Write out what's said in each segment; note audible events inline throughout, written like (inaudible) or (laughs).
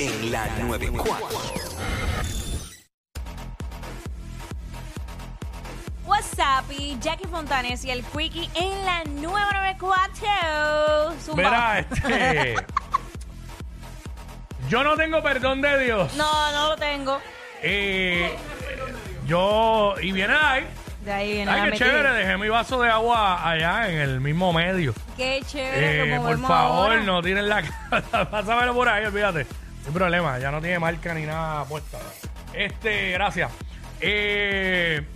En la 94. What's up? Y Jackie Fontanes y el Quickie en la nueva 94. Zumba. Mira, este. Yo no tengo perdón de Dios. No, no lo tengo. Eh, yo. Y viene ahí. De ahí viene Ay, qué metida. chévere. Dejé mi vaso de agua allá en el mismo medio. Qué chévere. Eh, como por favor, ahora. no tienen la (laughs) cara. Pásamelo por ahí, olvídate. Sin problema, ya no tiene marca ni nada puesta. Este, gracias. Eh,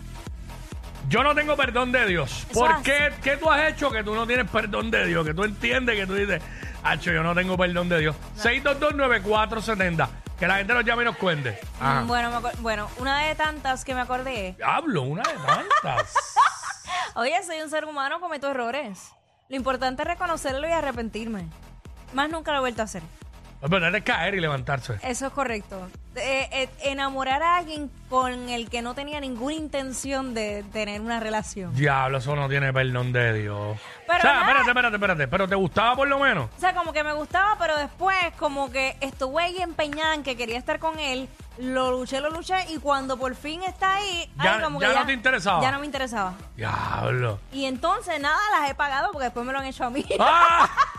yo no tengo perdón de Dios. Eso ¿Por qué? ¿Qué tú has hecho que tú no tienes perdón de Dios? Que tú entiendes que tú dices, Hacho, yo no tengo perdón de Dios. 6229470. Que la gente nos llame y nos cuente. Ajá. Mm, Bueno, me bueno, una de tantas que me acordé. Hablo, una de tantas. (laughs) Oye, soy un ser humano, cometo errores. Lo importante es reconocerlo y arrepentirme. Más nunca lo he vuelto a hacer. Pero es caer y levantarse. Eso es correcto. Eh, eh, enamorar a alguien con el que no tenía ninguna intención de tener una relación. Diablo, eso no tiene perdón de Dios. Pero o sea, nada. espérate, espérate, espérate. Pero te gustaba por lo menos. O sea, como que me gustaba, pero después como que estuve ahí empeñada en que quería estar con él, lo luché, lo luché y cuando por fin está ahí, Ya- ay, como ya que no te interesaba. Ya no me interesaba. Diablo. Y entonces nada, las he pagado porque después me lo han hecho a mí. ¡Ah! (laughs)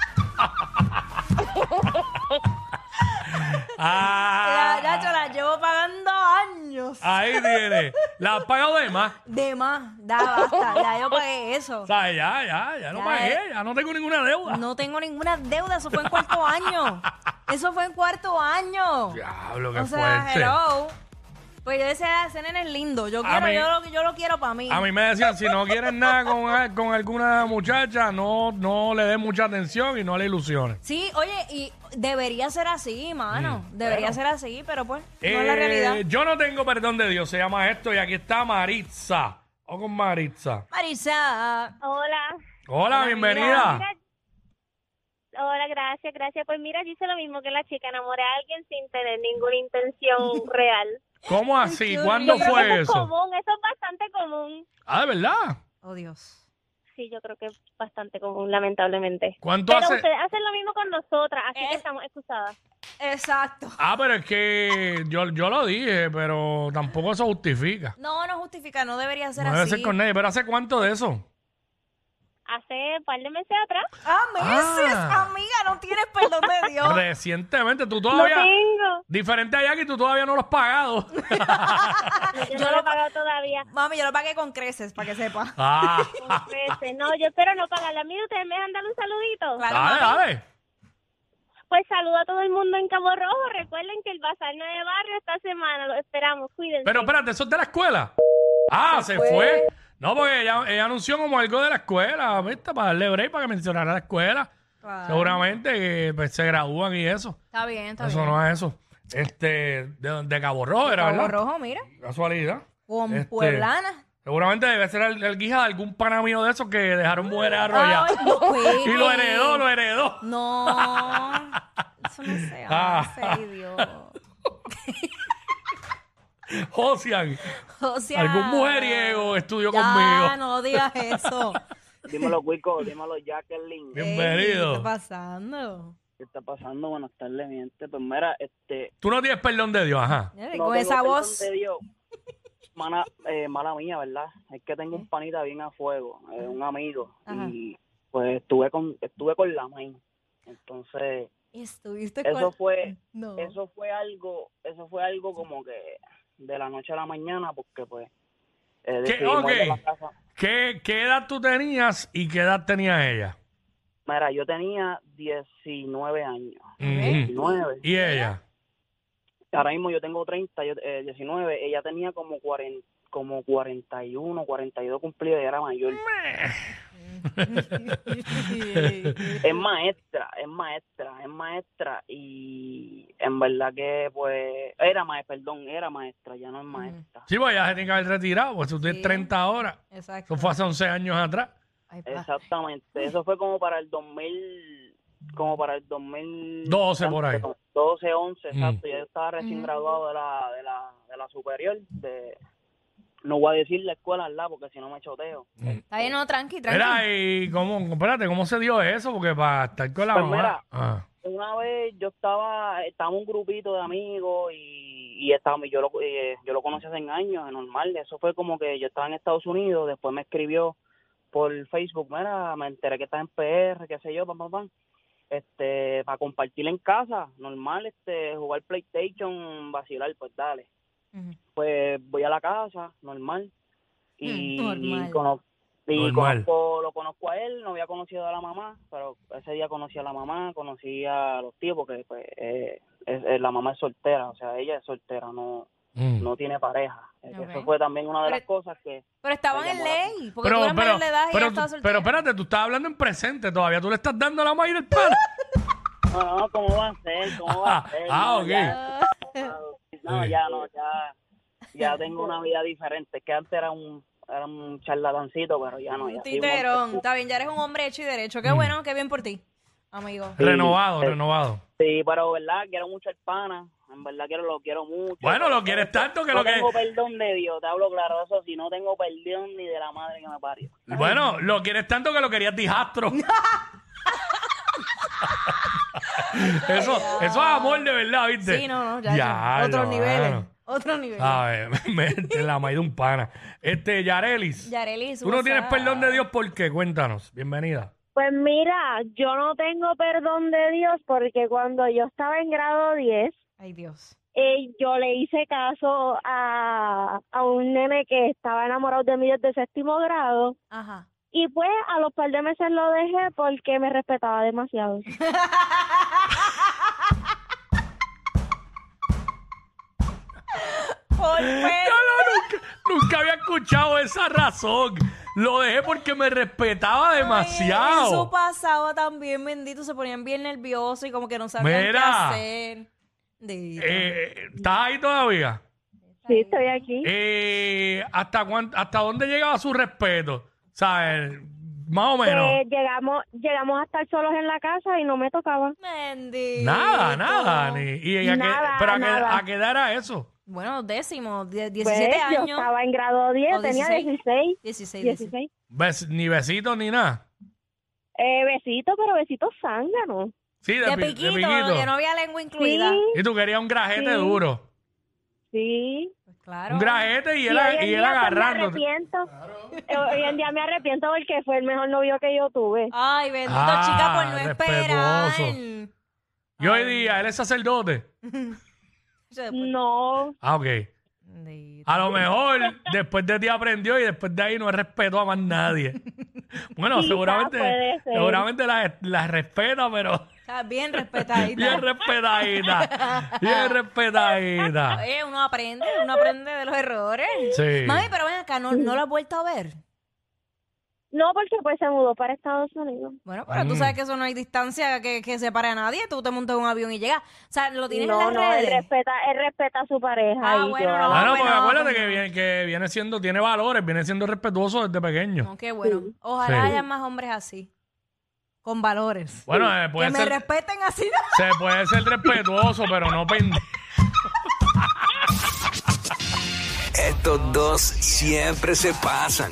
Ya, ah, ya, yo las llevo pagando años. ahí tiene. La has pagado de más. De más, da, basta, ya yo pagué eso. O sea, ya, ya, ya no Ya, pagué, ya no tengo ninguna deuda. No tengo ninguna deuda, eso fue en cuarto año. Eso fue en cuarto año. Diablo, qué O sea, fuerte. hello. Pues yo decía, ese nene es lindo. Yo A quiero, mí- yo, lo, yo lo quiero para mí. A mí me decían, si no quieres nada con, a- con alguna muchacha, no, no le des mucha atención y no le ilusiones. Sí, oye, y debería ser así, mano. debería Mm, bueno. ser así, pero pues, no Eh, es la realidad. Yo no tengo perdón de Dios, se llama esto, y aquí está Maritza. O con Maritza. Marisa, Hola. Hola, bienvenida. Mira, hola, gracias, gracias. Pues mira, yo hice lo mismo que la chica, enamoré a alguien sin tener ninguna intención (laughs) real. ¿Cómo así? ¿Cuándo Yo creo que fue eso es eso? común, eso es bastante común. Ah, ¿de verdad? oh Dios. Sí, yo creo que es bastante común, lamentablemente. ¿Cuánto Pero hace? ustedes hacen lo mismo con nosotras, así Eh. que estamos excusadas. Exacto. Ah, pero es que yo, yo lo dije, pero tampoco eso justifica. No, no justifica, no debería ser No debe así. ser con nadie. ¿Pero hace cuánto de eso? Hace un par de meses atrás. Ah, meses, Ah. amiga, no tienes perdón de (laughs) Dios. Recientemente, tú No todavía... tengo. Diferente a Jackie, tú todavía no lo has pagado. (laughs) Yo, no lo he pagado todavía. Mami, yo lo pagué con creces, para que sepa. ah, Con creces. No, yo espero no pagarla. Mira, ustedes me dejan dar un saludito. Claro, dale, mami. dale. Pues saludo a todo el mundo en Cabo Rojo. Recuerden que el Bazar no es de barrio esta semana. Lo esperamos. Cuídense. Pero espérate, ¿eso es de la escuela? Ah, se, fue. No, porque ella, ella anunció como algo de la escuela, ¿viste? Para darle break, para que mencionara la escuela. Claro. Seguramente que pues, se gradúan y eso. Está bien, está Eso bien. no es eso. Este, de, de Cabo Rojo era, Cabo ¿verdad? Rojo, mira. Casualidad. Con Este, Pueblana. Seguramente debe ser el, el guija de algún pana mío de esos que dejaron mujeres arrolladas. (laughs) Y lo heredó, lo heredó. No. Eso no se Ah. Dios. (laughs) (laughs) Josian, O sea, algún mujeriego estudió ya, conmigo. no digas eso. (laughs) Dímelo, Wico, dímelo, Jacqueline. Bienvenido. ¿Qué está pasando? ¿Qué está pasando? Buenas tardes, mi gente. Pues mira, este... Tú no tienes perdón de Dios, ajá. No con tengo esa voz. de Dios. Mana- eh, mala mía, ¿verdad? Es que tengo un panita bien a fuego, eh, un amigo. Ajá. Y pues estuve con estuve con la main. Entonces, Estuviste eso con... fue No. eso fue algo eso fue algo como que de la noche a la mañana porque pues eh, ¿Qué? decidimos ir la casa. ¿Qué, ¿Qué edad tú tenías y qué edad tenía ella? Mira, yo tenía 19 años. Ujú. 19. ¿Y ella? Ahora mismo yo tengo 30, yo, eh, 19. Ella tenía como 40, como 41, 42 cumplidos y era mayor. (laughs) es maestra, es maestra, es maestra y en verdad que pues era maestra, perdón, era maestra, ya no es maestra. Sí, pues ya se tiene que haber retirado, pues tú tienes Sí. 30 horas. Exacto. Eso fue hace 11 años atrás. Ay, pa. Exactamente, eso fue como para el 2000, como para el 2000 12 por ahí. 12, 11, Mm. exacto. Ya yo estaba recién graduado de la, de la, de la superior, de no voy a decir la escuela, ¿verdad? Porque si no me choteo. Está bien, no, tranqui, tranqui. Mira, y cómo, espérate, ¿cómo se dio eso? Porque para estar con la Pues mamá. mira. Ah. Una vez yo estaba, estábamos un grupito de amigos y, y estábamos, yo lo, eh, yo lo conocí hace años, es normal. Eso fue como que yo estaba en Estados Unidos, después me escribió por Facebook, mira, me enteré que estás en PR, qué sé yo, pam, pam, pam. Este, para compartir en casa, normal, este, jugar PlayStation, vacilar, pues dale. Pues voy a la casa, normal. Y, Mm, normal. cono- y Normal. conozco- lo conozco a él, no había conocido a la mamá, pero ese día conocí a la mamá, conocí a los tíos, porque pues eh, es- la mamá es soltera, o sea, ella es soltera, no Mm. no tiene pareja. Eh. Eso fue también una de Pero- las cosas que... Pero estaban en ley. Porque Pero, tú eres pero, mayor de edad y pero, ella tú- pero espérate, tú estás hablando en presente todavía. Tú le estás dando la maíz del pana. (laughs) No, no, ¿cómo va a ser? ¿Cómo va a ser? Ah, No, ok. ya- (laughs) no, Sí. ya no, ya, ya (laughs) tengo una vida diferente. Que antes era un, era un charlatancito, pero ya no, ya. Un titerón. Está bien, ya eres un hombre hecho y derecho. Mm. Qué bueno, qué bien por ti, amigo. Sí, renovado, eh, renovado. Sí, pero verdad, quiero mucho al pana. En verdad quiero, lo quiero mucho. Bueno, lo quieres tanto que no lo que. tengo perdón de Dios, te hablo claro. Eso sí, no tengo perdón ni de la madre que me parió. Bueno, lo quieres tanto que lo querías dijastro. (laughs) (laughs) eso, eso es amor de verdad, ¿viste? Sí, no, no, ya. Ya. Otros niveles. mano. Otros niveles. A ver, (laughs) me, te la maíz de un pana. Este, Yarelis. Yarelis, Tú no tienes perdón de Dios, ¿por qué? Cuéntanos. Bienvenida. Pues mira, yo no tengo perdón de Dios porque cuando yo estaba en grado 10, Ay, Dios. eh, yo le hice caso a, a un nene que estaba enamorado de mí desde séptimo grado Ajá. y pues a los par de meses lo dejé porque me respetaba demasiado. (laughs) Por No, no, nunca, nunca había escuchado esa razón. Lo dejé porque me respetaba Ay, demasiado. Eso pasaba también, bendito. Se ponían bien nerviosos y como que no sabían Mira. qué hacer. Bendito. Eh, ¿Estás ahí todavía? Sí, estoy aquí. Eh, ¿hasta, cuán- ¿Hasta dónde llegaba su respeto? ¿Sabes? Más o menos. Eh, llegamos, llegamos a estar solos en la casa y no me tocaba. Bendito. nada, nada. Ni, y, y a qué- Nada, ¿Pero a qué, nada. a qué edad era eso? Bueno, décimo, die- 17 Pues yo años. estaba en grado 10, O tenía 16. 16. 16, 16. Bes- ni besitos ni nada. Eh, besito, pero besito zángano. Sí, de, De pi- piquito, de piquito. que no había lengua incluida. Sí, Y tú querías un grajete Sí. duro. sí. Pues claro. Un grajete y Y él, en y él pues, agarrándote. Me arrepiento. Eh, Hoy en día me arrepiento porque fue el mejor novio que yo tuve. Ay, bendito, Ah, chica, por no esperar. respetuoso. Y hoy día él es sacerdote. (laughs) (laughs) No, Ah, ok. A lo mejor después de ti aprendió y después de ahí no respetó a más nadie. (laughs) Bueno, Quizá seguramente, puede ser. seguramente la, la respeta, pero Está bien respetadita. bien respetadita. Bien respetadita. Oye, uno aprende, uno aprende de los errores. Sí. Mami, pero ven acá, ¿no, no lo has vuelto a ver? No porque pues se mudó para Estados Unidos. Bueno, pero tú Mm. sabes que eso no hay distancia que, que separe a nadie. Tú te montas en un avión y llegas. O sea, lo tienes No, en las no, él respeta, él respeta a su pareja. Ah, y bueno, yo- no, Bueno, bueno, porque acuérdate pues que viene, que viene siendo, tiene valores, viene siendo respetuoso desde pequeño. No, qué bueno. Sí. Ojalá Sí. haya más hombres así. Con valores. Bueno, eh, puede que me respeten así. (laughs) se puede ser respetuoso, pero no pendejo. Estos dos siempre se pasan.